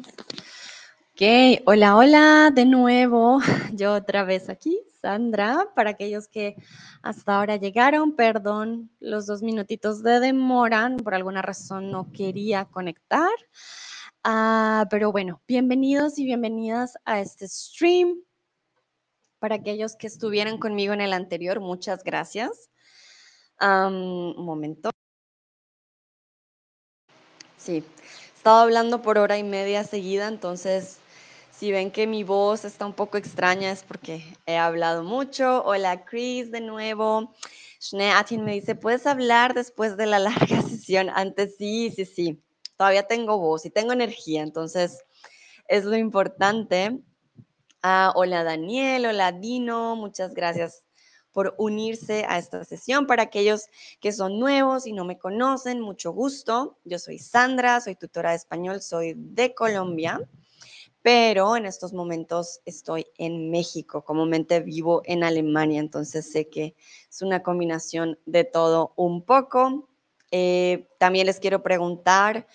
Ok, hola, hola de nuevo. Yo otra vez aquí, Sandra. Para aquellos que hasta ahora llegaron, perdón los dos minutitos de demora. Por alguna razón no quería conectar. Ah, pero bueno, bienvenidos y bienvenidas a este stream. Para aquellos que estuvieran conmigo en el anterior, muchas gracias. un momento. Sí, estaba hablando por hora y media seguida, entonces si ven que mi voz está un poco extraña es porque he hablado mucho. Hola Chris de nuevo. Shne Atin me dice, ¿puedes hablar después de la larga sesión? Antes sí, sí, sí. Todavía tengo voz y tengo energía, entonces es lo importante. Ah, hola Daniel, hola Dino, muchas gracias por unirse a esta sesión. Para aquellos que son nuevos y no me conocen, mucho gusto. Yo soy Sandra, soy tutora de español, soy de Colombia pero en estos momentos estoy en México, comúnmente vivo en Alemania, entonces sé que es una combinación de todo un poco. Eh, también les quiero preguntar,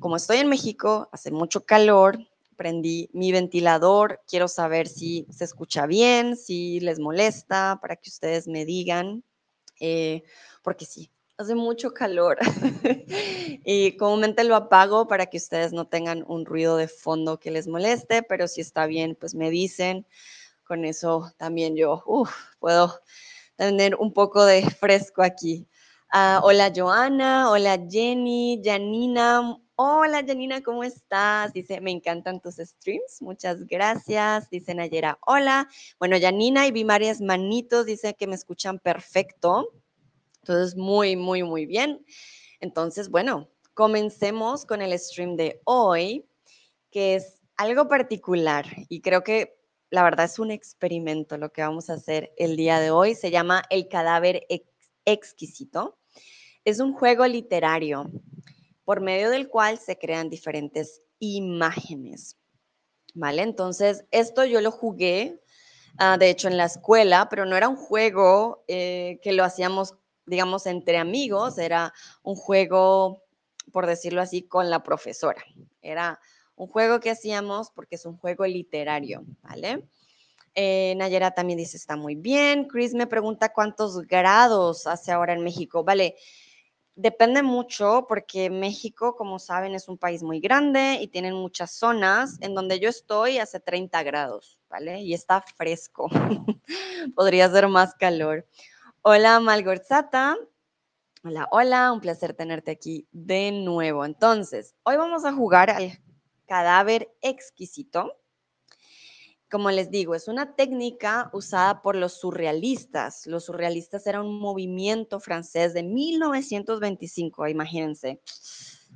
como estoy en México, hace mucho calor, prendí mi ventilador, quiero saber si se escucha bien, si les molesta, para que ustedes me digan, eh, porque sí, hace mucho calor y comúnmente lo apago para que ustedes no tengan un ruido de fondo que les moleste, pero si está bien, pues me dicen. Con eso también yo puedo tener un poco de fresco aquí. Ah, hola Joana, hola Jenny, Janina. Hola Janina, ¿cómo estás? Dice, me encantan tus streams, muchas gracias. Dice Nayera, hola. Bueno, Janina y vi varias manitos, dice que me escuchan perfecto. Entonces, muy, muy, muy bien. Entonces, bueno, comencemos con el stream de hoy, que es algo particular y creo que la verdad es un experimento lo que vamos a hacer el día de hoy. Se llama El cadáver exquisito. Es un juego literario por medio del cual se crean diferentes imágenes. ¿Vale? Entonces, esto yo lo jugué, ah, de hecho, en la escuela, pero no era un juego eh, que lo hacíamos digamos, entre amigos, era un juego, por decirlo así, con la profesora. Era un juego que hacíamos porque es un juego literario, ¿vale? Eh, Nayera también dice, está muy bien. Chris me pregunta cuántos grados hace ahora en México. Vale, depende mucho porque México, como saben, es un país muy grande y tienen muchas zonas. En donde yo estoy hace 30 grados, ¿vale? Y está fresco. Podría ser más calor. Hola Malgorzata. Hola, hola, un placer tenerte aquí de nuevo. Entonces, hoy vamos a jugar al cadáver exquisito. Como les digo, es una técnica usada por los surrealistas. Los surrealistas era un movimiento francés de 1925, imagínense,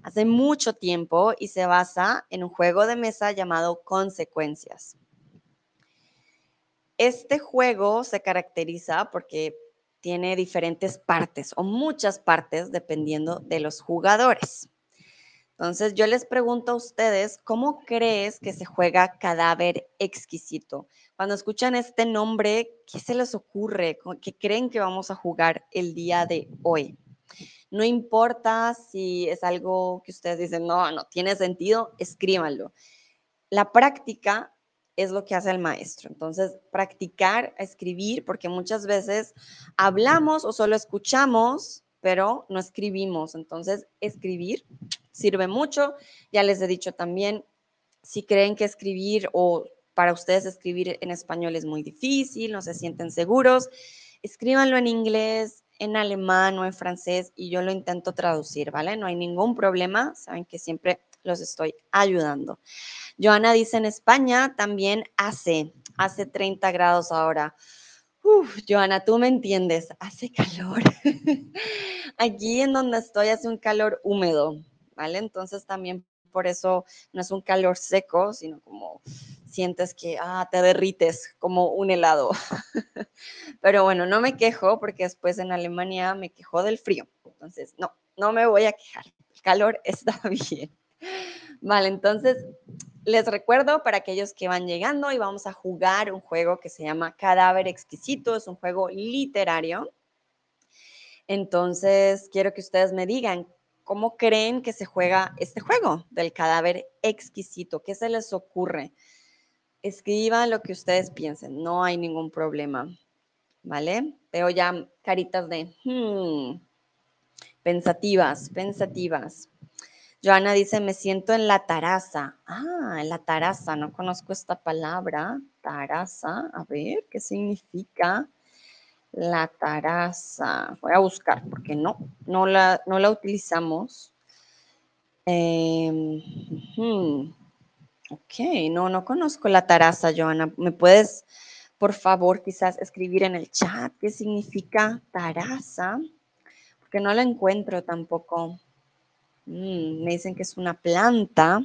hace mucho tiempo y se basa en un juego de mesa llamado Consecuencias. Este juego se caracteriza porque tiene diferentes partes o muchas partes dependiendo de los jugadores. Entonces yo les pregunto a ustedes, ¿cómo crees que se juega cadáver exquisito? Cuando escuchan este nombre, ¿qué se les ocurre? ¿Qué creen que vamos a jugar el día de hoy? No importa si es algo que ustedes dicen, no, no tiene sentido, escríbanlo. La práctica es lo que hace el maestro. Entonces, practicar escribir, porque muchas veces hablamos o solo escuchamos, pero no escribimos. Entonces, escribir sirve mucho. Ya les he dicho también, si creen que escribir o para ustedes escribir en español es muy difícil, no se sienten seguros, escríbanlo en inglés, en alemán o en francés y yo lo intento traducir, ¿vale? No hay ningún problema, saben que siempre los estoy ayudando. Joana dice en España también hace, hace 30 grados ahora. Uf, Joana, tú me entiendes, hace calor. Aquí en donde estoy hace un calor húmedo, ¿vale? Entonces también por eso no es un calor seco, sino como sientes que ah, te derrites como un helado. Pero bueno, no me quejo porque después en Alemania me quejó del frío. Entonces, no, no me voy a quejar. El calor está bien. Vale, entonces les recuerdo para aquellos que van llegando y vamos a jugar un juego que se llama Cadáver Exquisito, es un juego literario. Entonces, quiero que ustedes me digan ¿cómo creen que se juega este juego del cadáver exquisito? ¿Qué se les ocurre? Escriban lo que ustedes piensen, no hay ningún problema, ¿vale? Veo ya caritas de hmm, pensativas, pensativas. Joana dice, me siento en la taraza. Ah, en la taraza, no conozco esta palabra. Taraza, a ver, ¿qué significa? La taraza. Voy a buscar porque no, no la, no la utilizamos. Hmm, ok, no, no conozco la taraza, Joana. ¿Me puedes, por favor, quizás escribir en el chat qué significa taraza? Porque no la encuentro tampoco. Mm, me dicen que es una planta.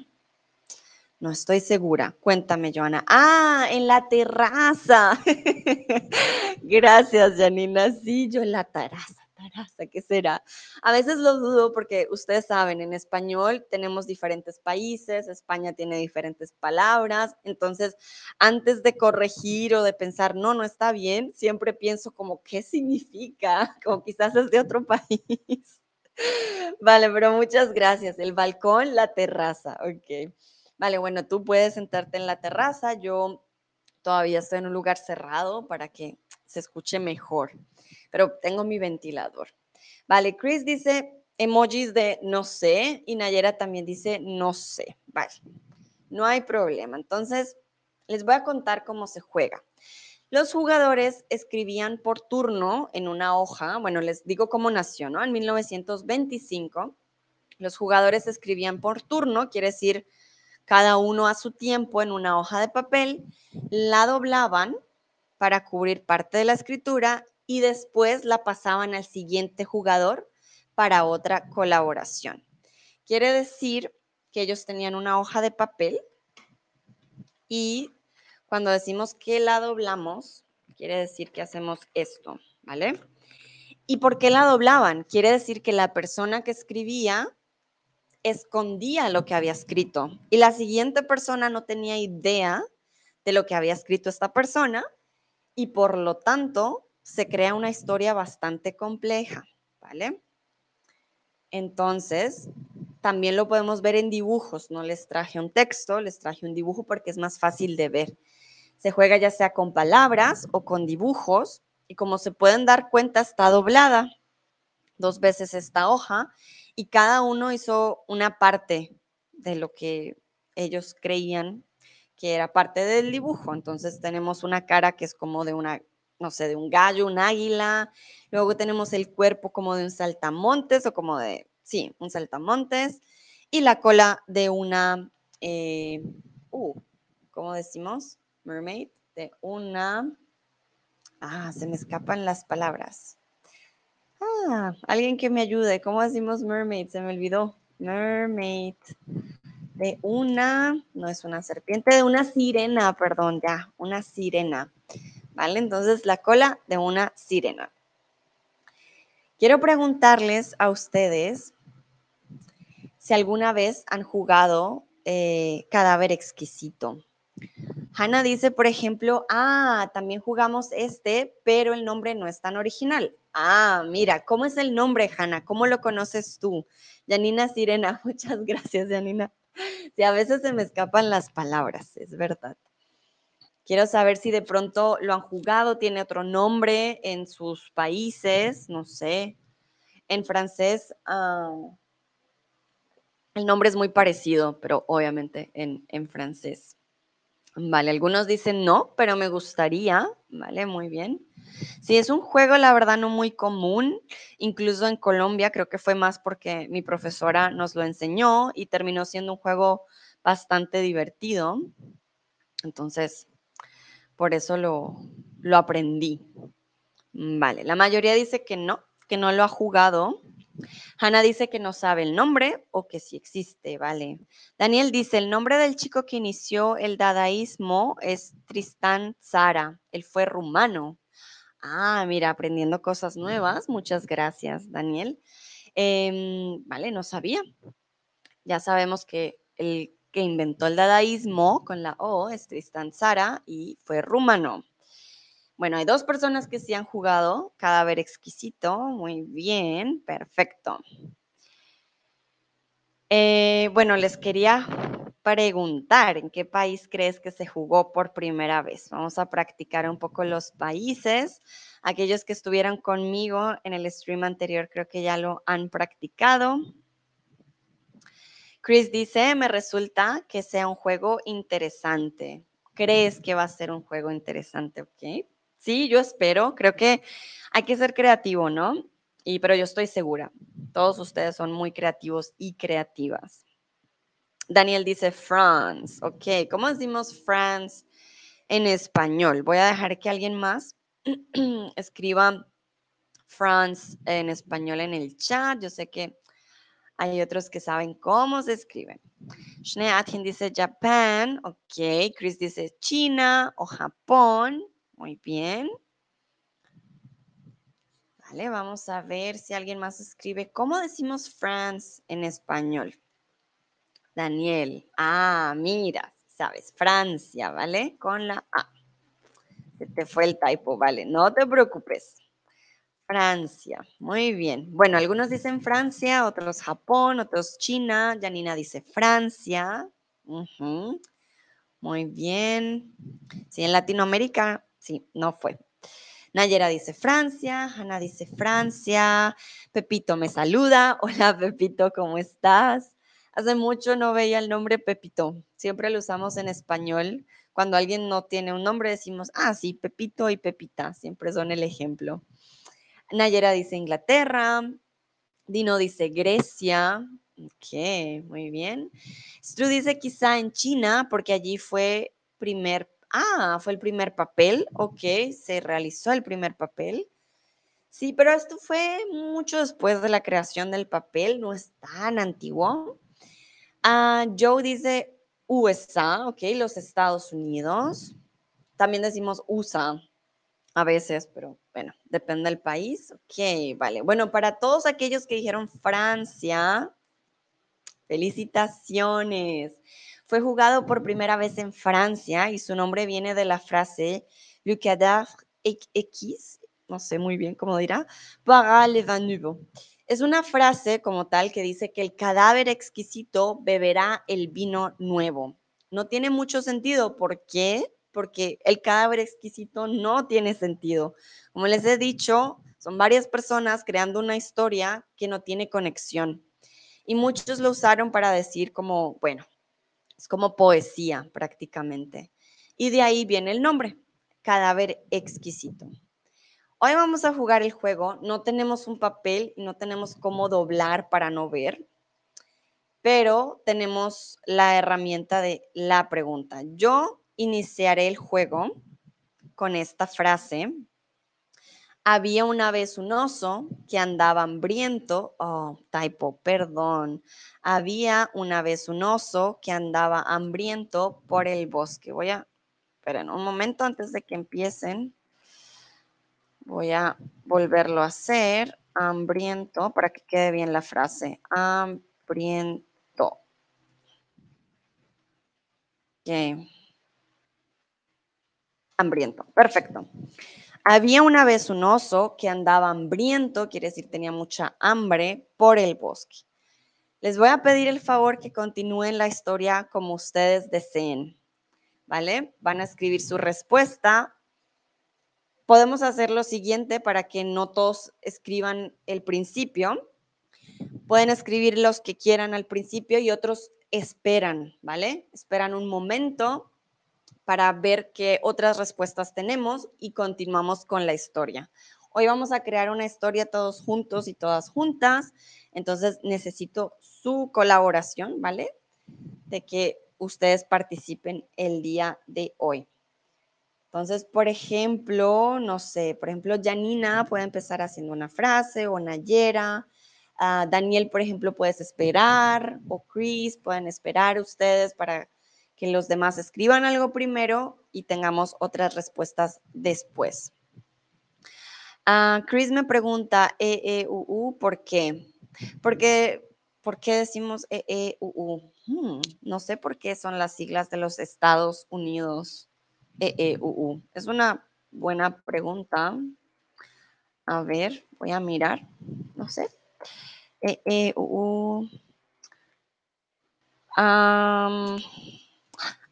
No estoy segura. Cuéntame, Joana. Ah, en la terraza. Gracias, Janina. Sí, yo en la terraza, terraza, ¿qué será? A veces lo dudo porque ustedes saben, en español tenemos diferentes países, España tiene diferentes palabras. Entonces, antes de corregir o de pensar, no, no está bien, siempre pienso como, ¿qué significa? Como quizás es de otro país. Vale, pero muchas gracias. El balcón, la terraza, ok. Vale, bueno, tú puedes sentarte en la terraza. Yo todavía estoy en un lugar cerrado para que se escuche mejor, pero tengo mi ventilador. Vale, Chris dice emojis de no sé y Nayera también dice no sé. Vale, no hay problema. Entonces, les voy a contar cómo se juega. Los jugadores escribían por turno en una hoja, bueno, les digo cómo nació, ¿no? En 1925, los jugadores escribían por turno, quiere decir cada uno a su tiempo en una hoja de papel, la doblaban para cubrir parte de la escritura y después la pasaban al siguiente jugador para otra colaboración. Quiere decir que ellos tenían una hoja de papel y cuando decimos que la doblamos, quiere decir que hacemos esto, ¿vale? ¿Y por qué la doblaban? Quiere decir que la persona que escribía escondía lo que había escrito y la siguiente persona no tenía idea de lo que había escrito esta persona y por lo tanto se crea una historia bastante compleja, ¿vale? Entonces, también lo podemos ver en dibujos, no les traje un texto, les traje un dibujo porque es más fácil de ver. Se juega ya sea con palabras o con dibujos y como se pueden dar cuenta está doblada dos veces esta hoja y cada uno hizo una parte de lo que ellos creían que era parte del dibujo. Entonces tenemos una cara que es como de una, no sé, de un gallo, un águila. Luego tenemos el cuerpo como de un saltamontes o como de, sí, un saltamontes. Y la cola de una, eh, uh, ¿cómo decimos? Mermaid, de una... Ah, se me escapan las palabras. Ah, alguien que me ayude. ¿Cómo decimos mermaid? Se me olvidó. Mermaid. De una, no es una serpiente, de una sirena, perdón, ya, una sirena. ¿Vale? Entonces, la cola de una sirena. Quiero preguntarles a ustedes si alguna vez han jugado eh, cadáver exquisito. Hanna dice, por ejemplo, ah, también jugamos este, pero el nombre no es tan original. Ah, mira, ¿cómo es el nombre, Hanna? ¿Cómo lo conoces tú? Janina Sirena, muchas gracias, Janina. Sí, a veces se me escapan las palabras, es verdad. Quiero saber si de pronto lo han jugado, tiene otro nombre en sus países, no sé. En francés, ah, el nombre es muy parecido, pero obviamente en, en francés. Vale, algunos dicen no, pero me gustaría, vale, muy bien. Sí, es un juego, la verdad, no muy común, incluso en Colombia creo que fue más porque mi profesora nos lo enseñó y terminó siendo un juego bastante divertido. Entonces, por eso lo, lo aprendí. Vale, la mayoría dice que no, que no lo ha jugado. Hanna dice que no sabe el nombre o que sí existe, ¿vale? Daniel dice, el nombre del chico que inició el dadaísmo es Tristán Zara. Él fue rumano. Ah, mira, aprendiendo cosas nuevas. Muchas gracias, Daniel. Em, vale, no sabía. Ya sabemos que el que inventó el dadaísmo con la O es Tristán Zara y fue rumano. Bueno, hay dos personas que sí han jugado. Cadáver exquisito. Muy bien, perfecto. Eh, bueno, les quería preguntar, ¿en qué país crees que se jugó por primera vez? Vamos a practicar un poco los países. Aquellos que estuvieron conmigo en el stream anterior creo que ya lo han practicado. Chris dice, me resulta que sea un juego interesante. ¿Crees que va a ser un juego interesante? Ok. Sí, yo espero. Creo que hay que ser creativo, ¿no? Y, pero yo estoy segura. Todos ustedes son muy creativos y creativas. Daniel dice France. Ok, ¿cómo decimos France en español? Voy a dejar que alguien más escriba France en español en el chat. Yo sé que hay otros que saben cómo se escribe. Schneeatchen dice Japan. Ok, Chris dice China o Japón. Muy bien. Vale, vamos a ver si alguien más escribe. ¿Cómo decimos France en español? Daniel. Ah, mira, sabes, Francia, ¿vale? Con la A. Se te fue el typo, ¿vale? No te preocupes. Francia, muy bien. Bueno, algunos dicen Francia, otros Japón, otros China. Janina dice Francia. Muy bien. Sí, en Latinoamérica, sí, no fue. Nayera dice Francia, Ana dice Francia, Pepito me saluda. Hola Pepito, ¿cómo estás? Hace mucho no veía el nombre Pepito, siempre lo usamos en español. Cuando alguien no tiene un nombre decimos, ah, sí, Pepito y Pepita, siempre son el ejemplo. Nayera dice Inglaterra, Dino dice Grecia, ok, muy bien. Stu dice quizá en China, porque allí fue primer Ah, fue el primer papel, ok, se realizó el primer papel. Sí, pero esto fue mucho después de la creación del papel, no es tan antiguo. Ah, Joe dice USA, ok, los Estados Unidos. También decimos USA a veces, pero bueno, depende del país. Ok, vale. Bueno, para todos aquellos que dijeron Francia, felicitaciones. Fue jugado por primera vez en Francia y su nombre viene de la frase Le cadavre X, no sé muy bien cómo dirá, para le vin nouveau. Es una frase como tal que dice que el cadáver exquisito beberá el vino nuevo. No tiene mucho sentido. ¿Por qué? Porque el cadáver exquisito no tiene sentido. Como les he dicho, son varias personas creando una historia que no tiene conexión. Y muchos lo usaron para decir como, bueno, es como poesía prácticamente. Y de ahí viene el nombre, cadáver exquisito. Hoy vamos a jugar el juego. No tenemos un papel y no tenemos cómo doblar para no ver, pero tenemos la herramienta de la pregunta. Yo iniciaré el juego con esta frase había una vez un oso que andaba hambriento. Oh, typo, perdón. Había una vez un oso que andaba hambriento por el bosque. Voy a, esperen un momento antes de que empiecen. Voy a volverlo a hacer. Hambriento, para que quede bien la frase. Hambriento. Ok. Hambriento, perfecto. Había una vez un oso que andaba hambriento, quiere decir tenía mucha hambre, por el bosque. Les voy a pedir el favor que continúen la historia como ustedes deseen, ¿vale? Van a escribir su respuesta. Podemos hacer lo siguiente para que no todos escriban el principio. Pueden escribir los que quieran al principio y otros esperan, ¿vale? Esperan un momento para ver qué otras respuestas tenemos y continuamos con la historia. Hoy vamos a crear una historia todos juntos y todas juntas, entonces necesito su colaboración, ¿vale? De que ustedes participen el día de hoy. Entonces, por ejemplo, no sé, por ejemplo, Janina puede empezar haciendo una frase o Nayera. Uh, Daniel, por ejemplo, puedes esperar o Chris pueden esperar ustedes para que los demás escriban algo primero y tengamos otras respuestas después. Ah, Chris me pregunta, E, E, U, U, ¿por qué? Porque, ¿por qué decimos E, E, U, U? Hmm, no sé por qué son las siglas de los Estados Unidos, E, E, U, U. Es una buena pregunta. A ver, voy a mirar, no sé. E, E, U, U.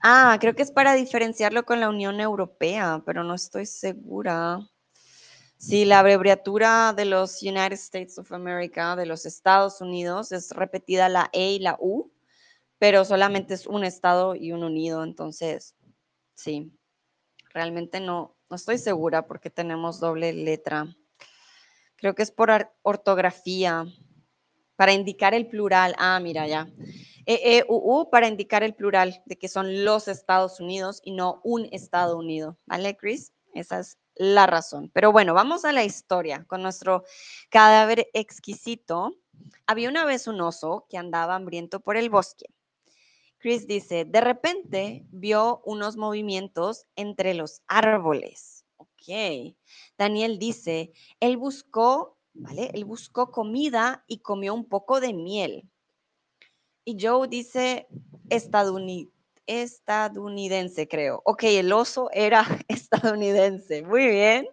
ah, creo que es para diferenciarlo con la Unión Europea, pero no estoy segura. Sí, la abreviatura de los United States of America, de los Estados Unidos, es repetida la E y la U, pero solamente es un estado y un unido, entonces, sí, realmente no, no estoy segura porque tenemos doble letra. Creo que es por ortografía, para indicar el plural. Ah, mira ya. E, e, U, U para indicar el plural de que son los Estados Unidos y no un Estado Unido. ¿Vale, Chris? Esa es la razón. Pero bueno, vamos a la historia con nuestro cadáver exquisito. Había una vez un oso que andaba hambriento por el bosque. Chris dice, de repente vio unos movimientos entre los árboles. Ok. Daniel dice, él buscó, ¿vale? Él buscó comida y comió un poco de miel. Y Joe dice, estadounidense estadounidense, creo. Ok, el oso era estadounidense. Muy bien.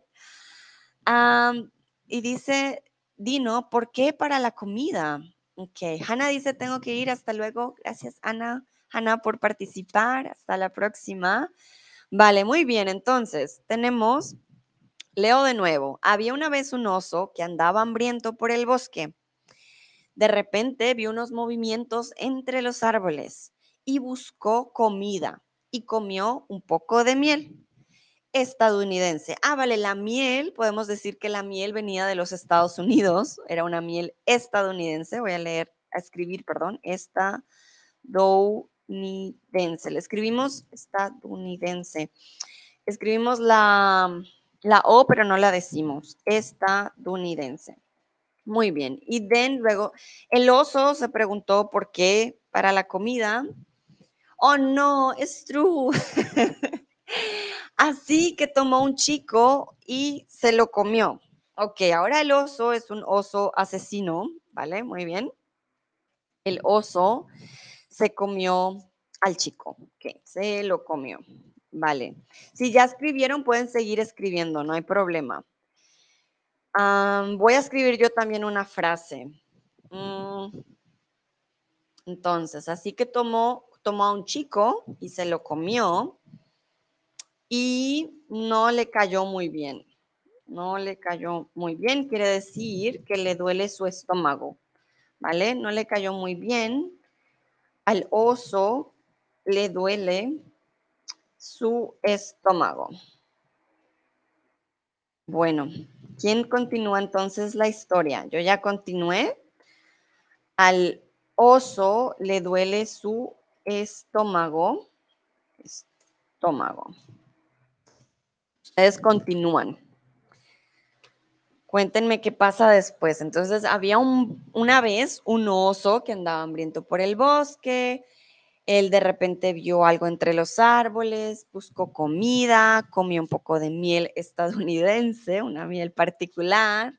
y dice, Dino, ¿por qué para la comida? Ok, Hannah dice, tengo que ir, hasta luego. Gracias, Ana. Hannah, por participar. Hasta la próxima. Vale, muy bien. Entonces, tenemos, leo de nuevo. Había una vez un oso que andaba hambriento por el bosque. De repente vio unos movimientos entre los árboles y buscó comida y comió un poco de miel estadounidense. Ah, vale, la miel, podemos decir que la miel venía de los Estados Unidos, era una miel estadounidense, voy a leer, a escribir, perdón, estadounidense. Le escribimos estadounidense. Escribimos la, la O, pero no la decimos, estadounidense. Muy bien. Y then luego, el oso se preguntó por qué para la comida oh no, es true. Así que tomó un chico y se lo comió. Ok, ahora el oso es un oso asesino, ¿vale? Muy bien. El oso se comió al chico. Ok, se lo comió. Vale. Si ya escribieron, pueden seguir escribiendo, no hay problema. Voy a escribir yo también una frase. Mm. Entonces, así que tomó tomó a un chico y se lo comió y no le cayó muy bien. No le cayó muy bien, quiere decir que le duele su estómago, ¿vale? No le cayó muy bien. Al oso le duele su estómago. Bueno, ¿quién continúa entonces la historia? Yo ya continué. Al oso le duele su estómago, estómago. Ustedes continúan. Cuéntenme qué pasa después. Entonces, había una vez un oso que andaba hambriento por el bosque. Él de repente vio algo entre los árboles, buscó comida, comió un poco de miel estadounidense, una miel particular.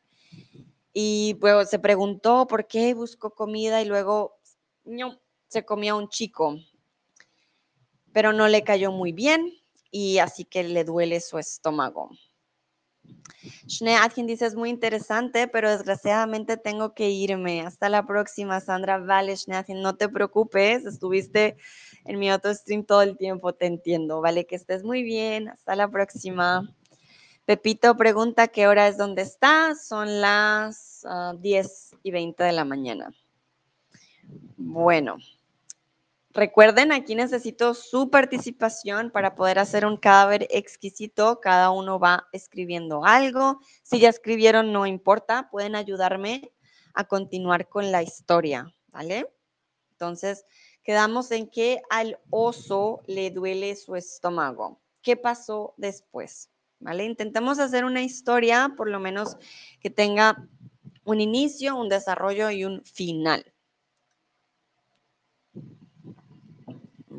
Y luego se preguntó por qué buscó comida y luego se comió a un chico, pero no le cayó muy bien y así que le duele su estómago. Schnee dice, es muy interesante, pero desgraciadamente tengo que irme. Hasta la próxima, Sandra. Vale, Schnee no te preocupes, estuviste en mi otro stream todo el tiempo, te entiendo. Vale, que estés muy bien. Hasta la próxima. Pepito pregunta qué hora es donde está. Son las 10 ah, y 20 de la mañana. Bueno. Recuerden, aquí necesito su participación para poder hacer un cadáver exquisito. Cada uno va escribiendo algo. Si ya escribieron, no importa, pueden ayudarme a continuar con la historia, ¿vale? Entonces, quedamos en que al oso le duele su estómago. ¿Qué pasó después? ¿Vale? Intentemos hacer una historia, por lo menos que tenga un inicio, un desarrollo y un final.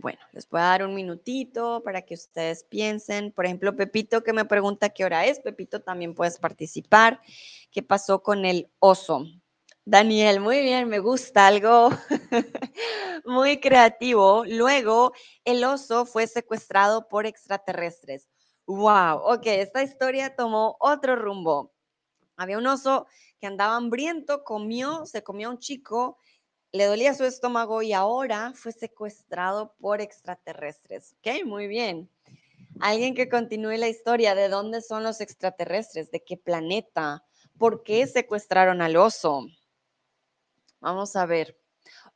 Bueno, les voy a dar un minutito para que ustedes piensen. Por ejemplo, Pepito que me pregunta qué hora es. Pepito, también puedes participar. ¿Qué pasó con el oso? Daniel, muy bien, me gusta algo muy creativo. Luego, el oso fue secuestrado por extraterrestres. Wow, ok, esta historia tomó otro rumbo. Había un oso que andaba hambriento, comió, se comió a un chico le dolía su estómago y ahora fue secuestrado por extraterrestres. Ok, muy bien. Alguien que continúe la historia de dónde son los extraterrestres, de qué planeta, por qué secuestraron al oso. Vamos a ver.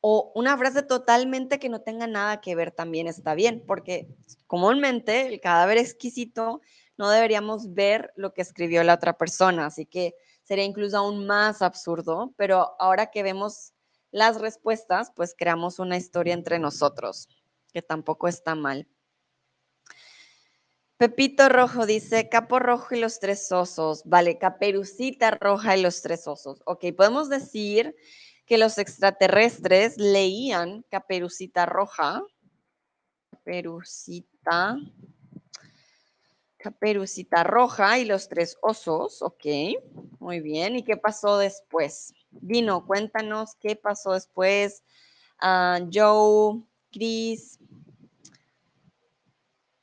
O una frase totalmente que no tenga nada que ver también está bien, porque comúnmente el cadáver exquisito no deberíamos ver lo que escribió la otra persona, así que sería incluso aún más absurdo, pero ahora que vemos las respuestas, pues creamos una historia entre nosotros, que tampoco está mal. Pepito Rojo dice, Capo Rojo y los tres osos. Vale, Caperucita Roja y los tres osos. Ok, podemos decir que los extraterrestres leían Caperucita Roja. Caperucita. Caperucita Roja y los tres osos. Ok, muy bien. ¿Y qué pasó después? Dino, cuéntanos qué pasó después. Ah, Joe, Chris,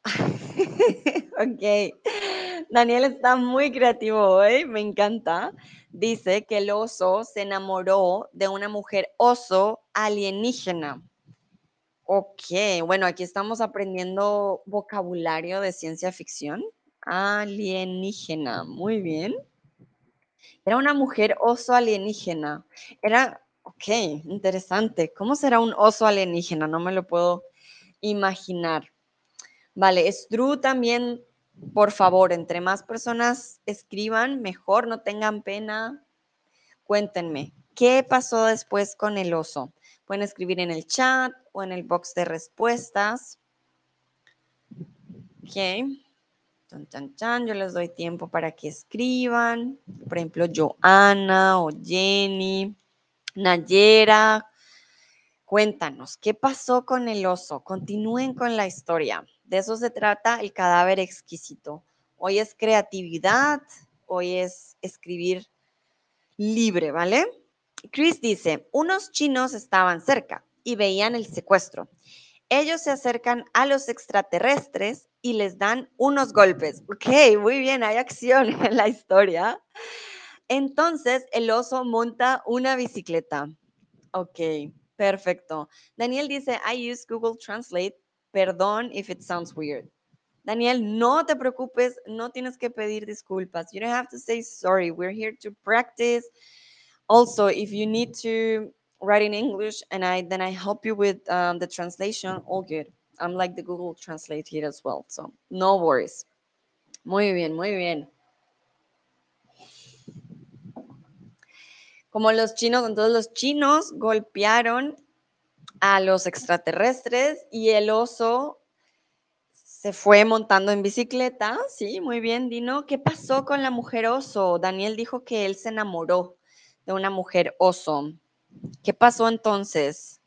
ok. Daniel está muy creativo hoy, me encanta. Dice que el oso se enamoró de una mujer oso alienígena. Ok, bueno, aquí estamos aprendiendo vocabulario de ciencia ficción. Alienígena, muy bien. Era una mujer oso alienígena. Era, ok, interesante. ¿Cómo será un oso alienígena? No me lo puedo imaginar. Vale, Stru también, por favor, entre más personas escriban, mejor, no tengan pena. Cuéntenme, ¿qué pasó después con el oso? Pueden escribir en el chat o en el box de respuestas. Ok. Chan, chan, chan. Yo les doy tiempo para que escriban. Por ejemplo, Joana o Jenny, Nayera. Cuéntanos, ¿qué pasó con el oso? Continúen con la historia. De eso se trata el cadáver exquisito. Hoy es creatividad, hoy es escribir libre, ¿vale? Chris dice, unos chinos estaban cerca y veían el secuestro. Ellos se acercan a los extraterrestres y les dan unos golpes. Ok, muy bien, hay acción en la historia. Entonces el oso monta una bicicleta. Ok, perfecto. Daniel dice, I use Google Translate Perdón if it sounds weird. Daniel, no te preocupes, no tienes que pedir disculpas. You don't have to say sorry. We're here to practice. Also, if you need to write in English and I then I help you with um, the translation, all good. I'm like the Google Translate here as well, so no worries. Muy bien, muy bien. Como los chinos, entonces los chinos golpearon a los extraterrestres y el oso se fue montando en bicicleta. Sí, muy bien, Dino. ¿Qué pasó con la mujer oso? Daniel dijo que él se enamoró de una mujer oso. ¿Qué pasó entonces?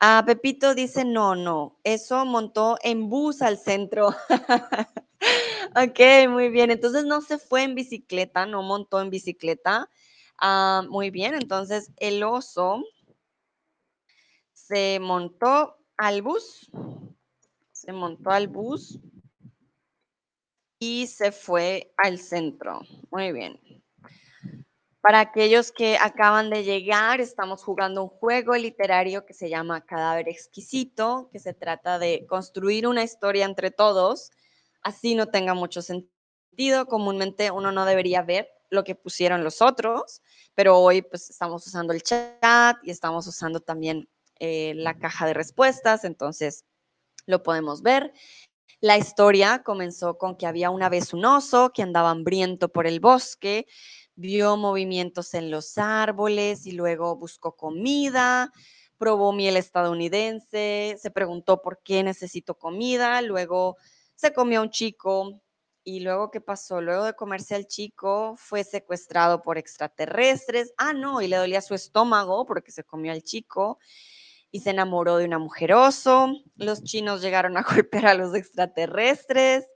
Ah, Pepito dice, no, no, eso montó en bus al centro. ok, muy bien. Entonces no se fue en bicicleta, no montó en bicicleta. Ah, muy bien, entonces el oso se montó al bus, se montó al bus y se fue al centro. Muy bien. Para aquellos que acaban de llegar, estamos jugando un juego literario que se llama Cadáver Exquisito, que se trata de construir una historia entre todos, así no tenga mucho sentido. Comúnmente uno no debería ver lo que pusieron los otros, pero hoy pues estamos usando el chat y estamos usando también eh, la caja de respuestas, entonces lo podemos ver. La historia comenzó con que había una vez un oso que andaba hambriento por el bosque, vio movimientos en los árboles y luego buscó comida, probó miel estadounidense, se preguntó por qué necesito comida, luego se comió a un chico y luego qué pasó, luego de comerse al chico fue secuestrado por extraterrestres, ah no, y le dolía su estómago porque se comió al chico y se enamoró de una mujer oso. Los chinos llegaron a golpear a los extraterrestres.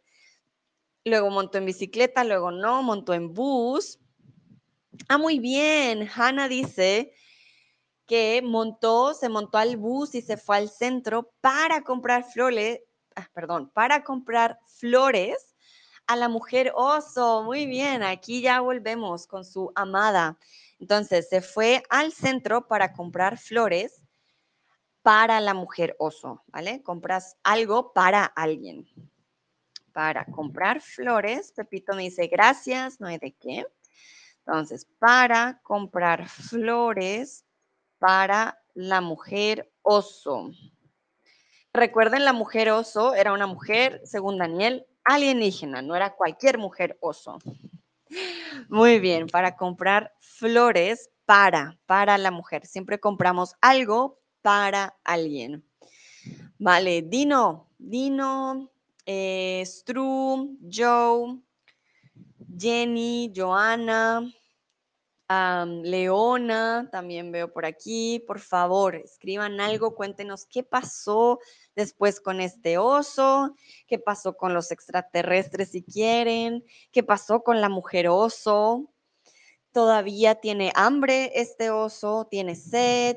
Luego montó en bicicleta, luego no, montó en bus. Ah, muy bien. Hannah dice que montó, se montó al bus y se fue al centro para comprar flores, ah, perdón, para comprar flores a la mujer oso. Muy bien, aquí ya volvemos con su amada. Entonces se fue al centro para comprar flores para la mujer oso, ¿vale? Compras algo para alguien. Para comprar flores, Pepito me dice gracias, no hay de qué. Entonces, para comprar flores para la mujer oso. Recuerden, la mujer oso era una mujer, según Daniel, alienígena, no era cualquier mujer oso. Muy bien, para comprar flores para, para la mujer. Siempre compramos algo para alguien. Vale, Dino, Dino, eh, Stru, Joe, Jenny, Joana, Leona, también veo por aquí. Por favor, escriban algo, cuéntenos qué pasó después con este oso, qué pasó con los extraterrestres si quieren, qué pasó con la mujer oso. Todavía tiene hambre este oso, tiene sed,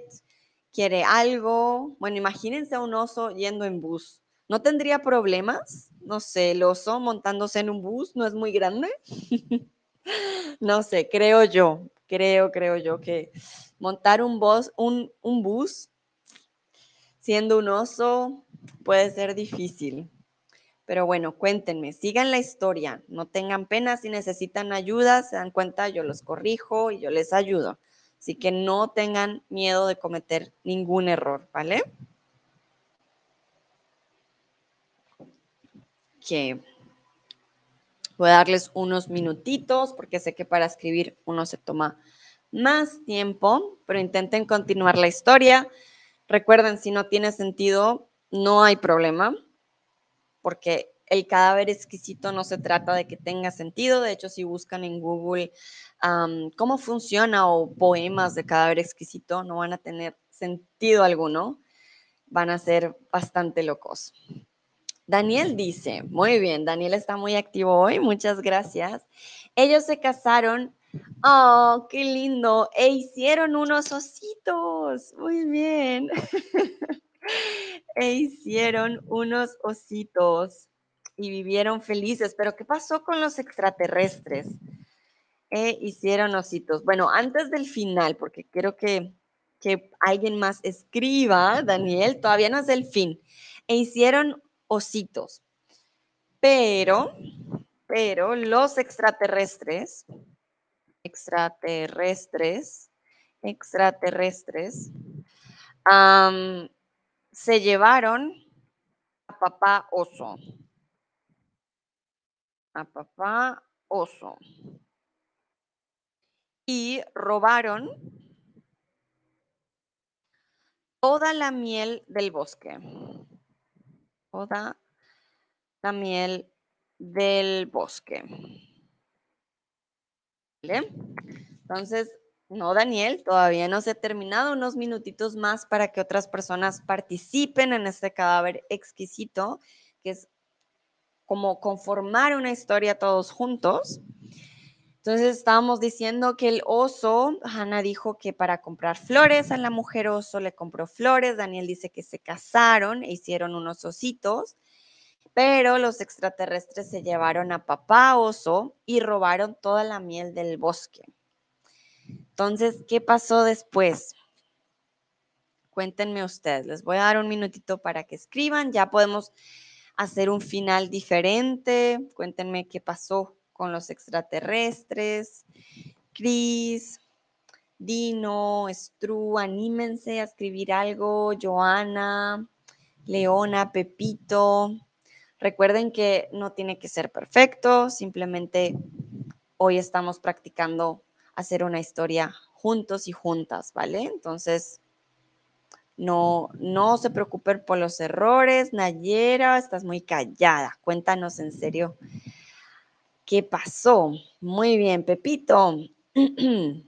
quiere algo. Bueno, imagínense a un oso yendo en bus. ¿No tendría problemas? No sé, el oso montándose en un bus no es muy grande. no sé, creo yo, creo, creo yo que montar un bus, un, un bus siendo un oso puede ser difícil. Pero bueno, cuéntenme, sigan la historia, no tengan pena si necesitan ayuda, se dan cuenta, yo los corrijo y yo les ayudo. Así que no tengan miedo de cometer ningún error, ¿vale? Que voy a darles unos minutitos porque sé que para escribir uno se toma más tiempo, pero intenten continuar la historia. Recuerden, si no tiene sentido, no hay problema, porque el cadáver exquisito no se trata de que tenga sentido. De hecho, si buscan en Google cómo funciona o poemas de cadáver exquisito, no van a tener sentido alguno. Van a ser bastante locos. Daniel dice, muy bien, Daniel está muy activo hoy, muchas gracias. Ellos se casaron Oh, qué lindo. E hicieron unos ositos. Muy bien. e hicieron unos ositos y vivieron felices. Pero ¿qué pasó con los extraterrestres? E hicieron ositos. Bueno, antes del final, porque quiero que, que alguien más escriba, Daniel, todavía no es el fin. E hicieron ositos. Pero, pero los extraterrestres extraterrestres, extraterrestres, se llevaron a papá oso. A papá oso. Y robaron toda la miel del bosque. Toda la del bosque. Entonces, no, Daniel, todavía no se ha terminado. Unos minutitos más para que otras personas participen en este cadáver exquisito, que es como conformar una historia todos juntos. Entonces estábamos diciendo que el oso, Hannah dijo que para comprar flores a la mujer oso le compró flores, Daniel dice que se casaron e hicieron unos ositos pero los extraterrestres se llevaron a papá oso y robaron toda la miel del bosque. Entonces, ¿qué pasó después? Cuéntenme ustedes. Les voy a dar un minutito para que escriban. Ya podemos hacer un final diferente. Cuéntenme qué pasó con los extraterrestres. Cris, Dino, Stru, anímense a escribir algo. Joana, Leona, Pepito. Recuerden que no tiene que ser perfecto, simplemente hoy estamos practicando hacer una historia juntos y juntas, ¿vale? Entonces, no, no se preocupen por los errores. Nayera, estás muy callada. Cuéntanos en serio qué pasó. Muy bien, Pepito.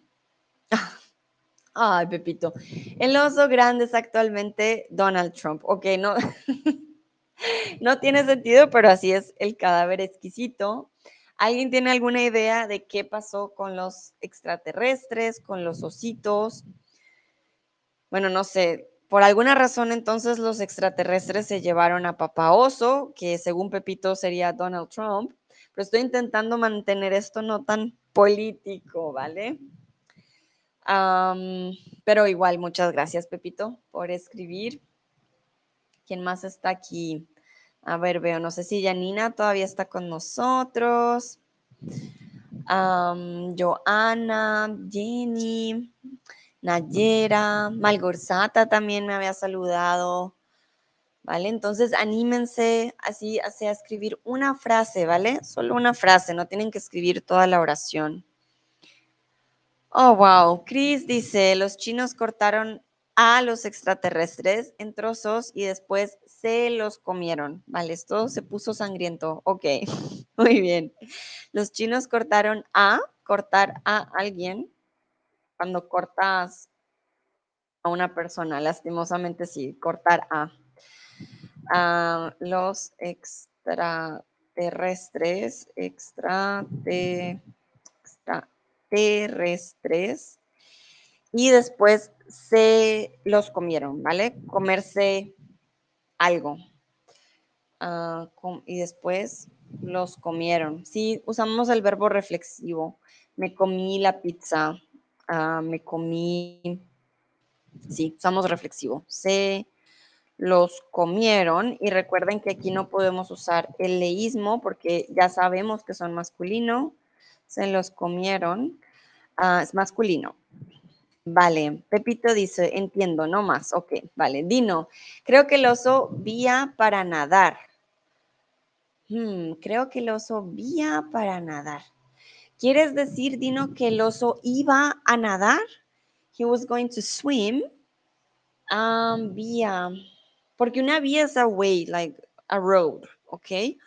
Ay, Pepito. El oso grande es actualmente Donald Trump. Ok, no. no tiene sentido, pero así es el cadáver exquisito. ¿Alguien tiene alguna idea de qué pasó con los extraterrestres, con los ositos? Bueno, no sé. Por alguna razón entonces los extraterrestres se llevaron a papá oso, que según Pepito sería Donald Trump, pero estoy intentando mantener esto no tan político, ¿vale? pero igual, muchas gracias, Pepito, por escribir. ¿Quién más está aquí? A ver, veo, no sé si Janina todavía está con nosotros. Joana, Jenny, Nayera, Malgorzata también me había saludado. ¿Vale? Entonces anímense así a escribir una frase, ¿vale? Solo una frase, no tienen que escribir toda la oración. Oh, wow. Chris dice, los chinos cortaron a los extraterrestres en trozos y después se los comieron. Vale, esto se puso sangriento. Ok, muy bien. Los chinos cortaron a, cortar a alguien. Cuando cortas a una persona, lastimosamente sí, cortar a. los extraterrestres, extraterrestres, y después se los comieron, ¿vale? Comerse algo. Ah, y después los comieron. Sí, usamos el verbo reflexivo. Me comí la pizza. Ah, me comí. Sí, usamos reflexivo. Se los comieron. Y recuerden que aquí no podemos usar el leísmo porque ya sabemos que son masculino. Se los comieron. Ah, es masculino. Vale, Pepito dice, entiendo, no más. Ok, vale. Dino, creo que el oso vía para nadar. Hmm, creo que el oso vía para nadar. ¿Quieres decir, Dino, que el oso iba a nadar? He was going to swim. Um, vía. Porque una vía es a way, like a road, ¿ok?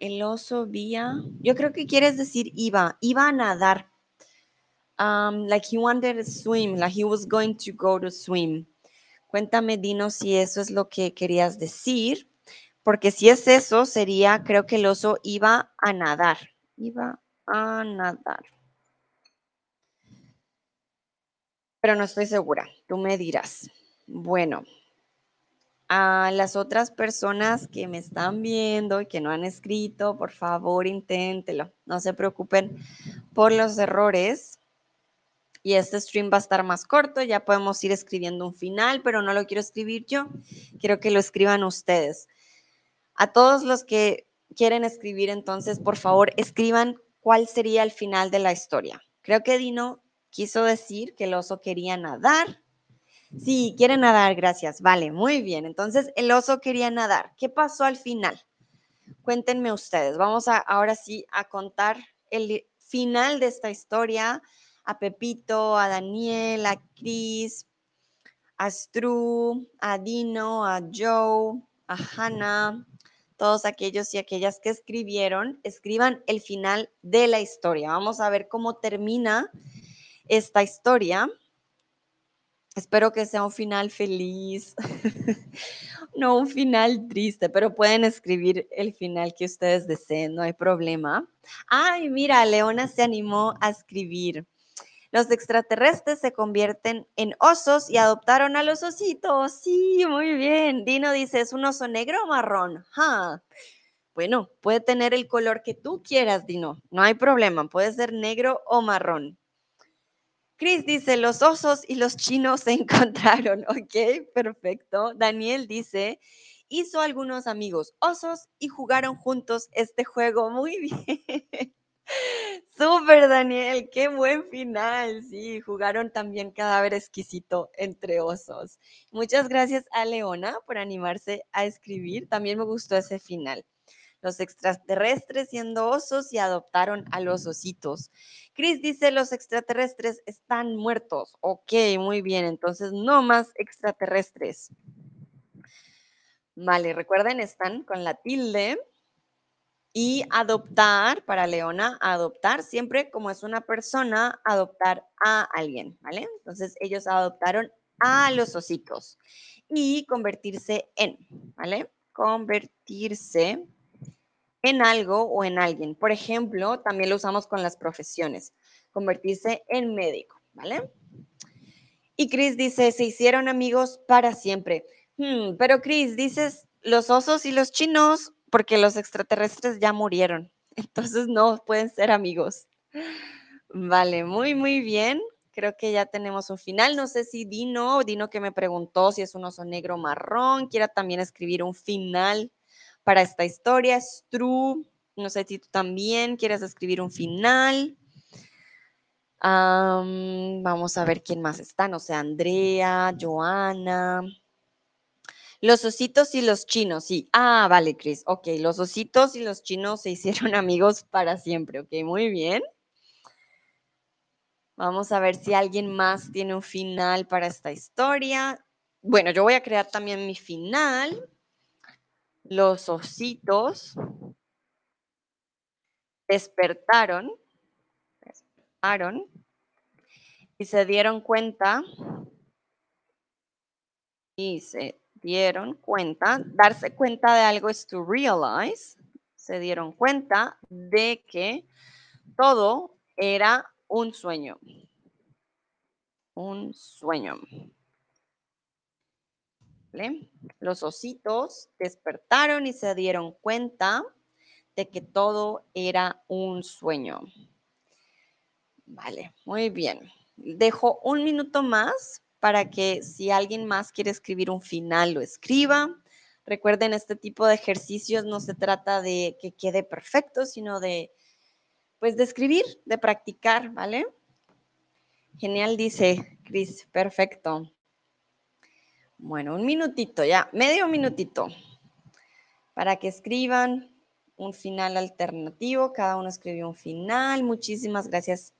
El oso vía. Yo creo que quieres decir iba, iba a nadar like he wanted to swim, like he was going to go to swim. Cuéntame, Dino, si eso es lo que querías decir, porque si es eso, sería, creo que el oso iba a nadar, iba a nadar. Pero no estoy segura, tú me dirás. Bueno, a las otras personas que me están viendo y que no han escrito, por favor, inténtelo. No se preocupen por los errores y este stream va a estar más corto, ya podemos ir escribiendo un final, pero no lo quiero escribir yo, quiero que lo escriban ustedes. A todos los que quieren escribir, entonces, por favor, escriban cuál sería el final de la historia. Creo que Dino quiso decir que el oso quería nadar. Sí, quiere nadar, gracias. Vale, muy bien. Entonces, el oso quería nadar. ¿Qué pasó al final? Cuéntenme ustedes. Vamos a ahora sí a contar el final de esta historia a Pepito, a Daniel, a Chris, a Stru, a Dino, a Joe, a Hannah, todos aquellos y aquellas que escribieron, escriban el final de la historia. Vamos a ver cómo termina esta historia. Espero que sea un final feliz, no un final triste, pero pueden escribir el final que ustedes deseen, no hay problema. Ay, mira, Leona se animó a escribir. Los extraterrestres se convierten en osos y adoptaron a los ositos. Sí, muy bien. Dino dice, ¿es un oso negro o marrón? Bueno, puede tener el color que tú quieras, Dino. No hay problema, puede ser negro o marrón. Chris dice, los osos y los chinos se encontraron. Ok, perfecto. Daniel dice, hizo algunos amigos osos y jugaron juntos este juego. Muy bien. Súper, Daniel, qué buen final. Sí, jugaron también cadáver exquisito entre osos. Muchas gracias a Leona por animarse a escribir. También me gustó ese final. Los extraterrestres siendo osos y adoptaron a los ositos. Chris dice, los extraterrestres están muertos. Ok, muy bien. Entonces, no más extraterrestres. Vale, recuerden, están con la tilde y adoptar, para Leona, adoptar siempre como es una persona, adoptar a alguien, ¿vale? Entonces ellos adoptaron a los ositos y convertirse en, ¿vale? Convertirse en algo o en alguien. Por ejemplo, también lo usamos con las profesiones, convertirse en médico, ¿vale? Y Chris dice, se hicieron amigos para siempre. Hmm, pero Chris, dices, los osos y los chinos porque los extraterrestres ya murieron, entonces no pueden ser amigos. Vale, muy, muy bien. Creo que ya tenemos un final. No sé si Dino, Dino que me preguntó si es un oso negro marrón, quiera también escribir un final para esta historia. Es true. No sé si tú también quieres escribir un final. vamos a ver quién más está. No sé, Andrea, Joana. Los ositos y los chinos, sí. Ah, vale, Chris. Ok, los ositos y los chinos se hicieron amigos para siempre. Ok, muy bien. Vamos a ver si alguien más tiene un final para esta historia. Bueno, yo voy a crear también mi final. Los ositos despertaron, despertaron y se dieron cuenta y se dieron cuenta, darse cuenta de algo es to realize, se dieron cuenta de que todo era un sueño. Un sueño. Los ositos despertaron y se dieron cuenta de que todo era un sueño. Vale, muy bien. Dejo un minuto más para que si alguien más quiere escribir un final, lo escriba. Recuerden, este tipo de ejercicios no se trata de que quede perfecto, sino de pues de escribir, de practicar, ¿vale? Genial, dice Cris, perfecto. Bueno, un minutito ya, medio minutito, para que escriban un final alternativo. Cada uno escribió un final. Muchísimas gracias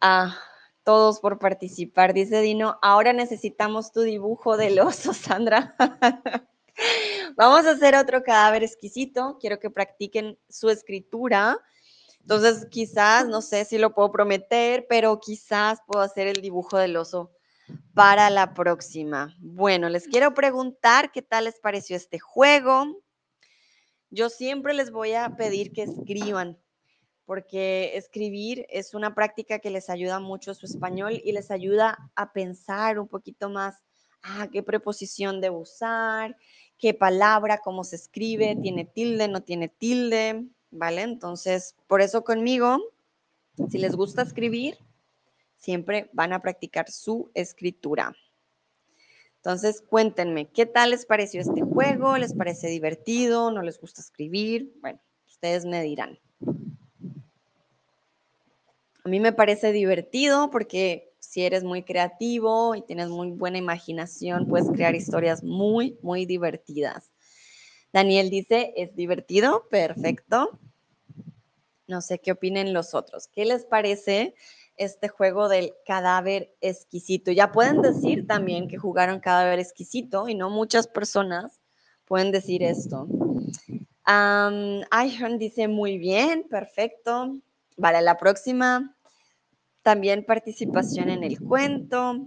a todos por participar. Dice Dino, ahora necesitamos tu dibujo del oso, Sandra. Vamos a hacer otro cadáver exquisito. Quiero que practiquen su escritura entonces, quizás, no sé si lo puedo prometer, pero quizás puedo hacer el dibujo del oso para la próxima. Bueno, les quiero preguntar qué tal les pareció este juego. Yo siempre les voy a pedir que escriban, porque escribir es una práctica que les ayuda mucho su español y les ayuda a pensar un poquito más, ah, qué preposición debo usar, qué palabra, cómo se escribe, tiene tilde, no tiene tilde. ¿vale? Entonces, por eso conmigo, si les gusta escribir, siempre van a practicar su escritura. Entonces, cuéntenme, ¿qué tal les pareció este juego? ¿Les parece divertido? ¿No les gusta escribir? Bueno, ustedes me dirán. A mí me parece divertido porque si eres muy creativo y tienes muy buena imaginación, puedes crear historias muy, muy divertidas. Daniel dice, es divertido, perfecto. No sé qué opinen los otros. ¿Qué les parece este juego del cadáver exquisito? Ya pueden decir también que jugaron cadáver exquisito y no muchas personas pueden decir esto. Um, dice muy bien, perfecto. Vale, la próxima también participación en el cuento.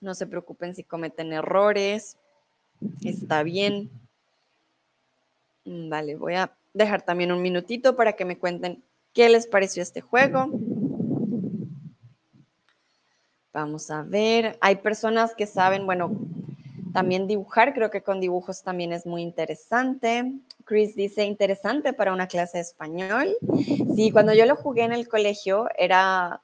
No se preocupen si cometen errores. Está bien. Mm, vale, voy a dejar también un minutito para que me cuenten qué les pareció este juego. Vamos a ver, hay personas que saben, bueno, también dibujar, creo que con dibujos también es muy interesante. Chris dice, interesante para una clase de español. Sí, cuando yo lo jugué en el colegio era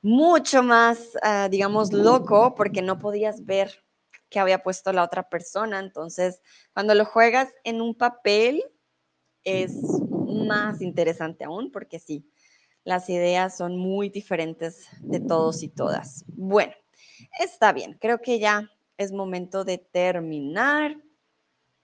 mucho más, ah, digamos, loco porque no podías ver qué había puesto la otra persona. Entonces, cuando lo juegas en un papel, es más interesante aún porque sí, las ideas son muy diferentes de todos y todas. Bueno, está bien, creo que ya es momento de terminar.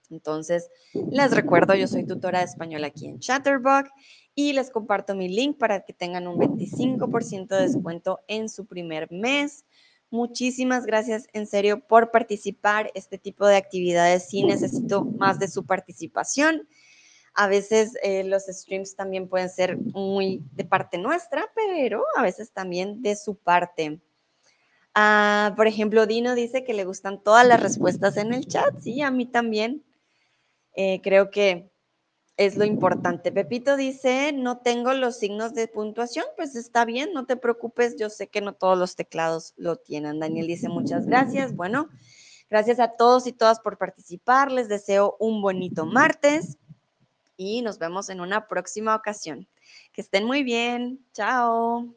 Entonces, les recuerdo, yo soy tutora de español aquí en Chatterbox y les comparto mi link para que tengan un 25% de descuento en su primer mes. Muchísimas gracias en serio por participar. Este tipo de actividades sí necesito más de su participación. A veces eh, los streams también pueden ser muy de parte nuestra, pero a veces también de su parte. Ah, por ejemplo, Dino dice que le gustan todas las respuestas en el chat. Sí, a mí también. Eh, creo que es lo importante. Pepito dice, no tengo los signos de puntuación, pues está bien, no te preocupes, yo sé que no todos los teclados lo tienen. Daniel dice, muchas gracias. Bueno, Gracias a todos y todas por participar. Les deseo un bonito martes y nos vemos en una próxima ocasión. Que estén muy bien. Chao.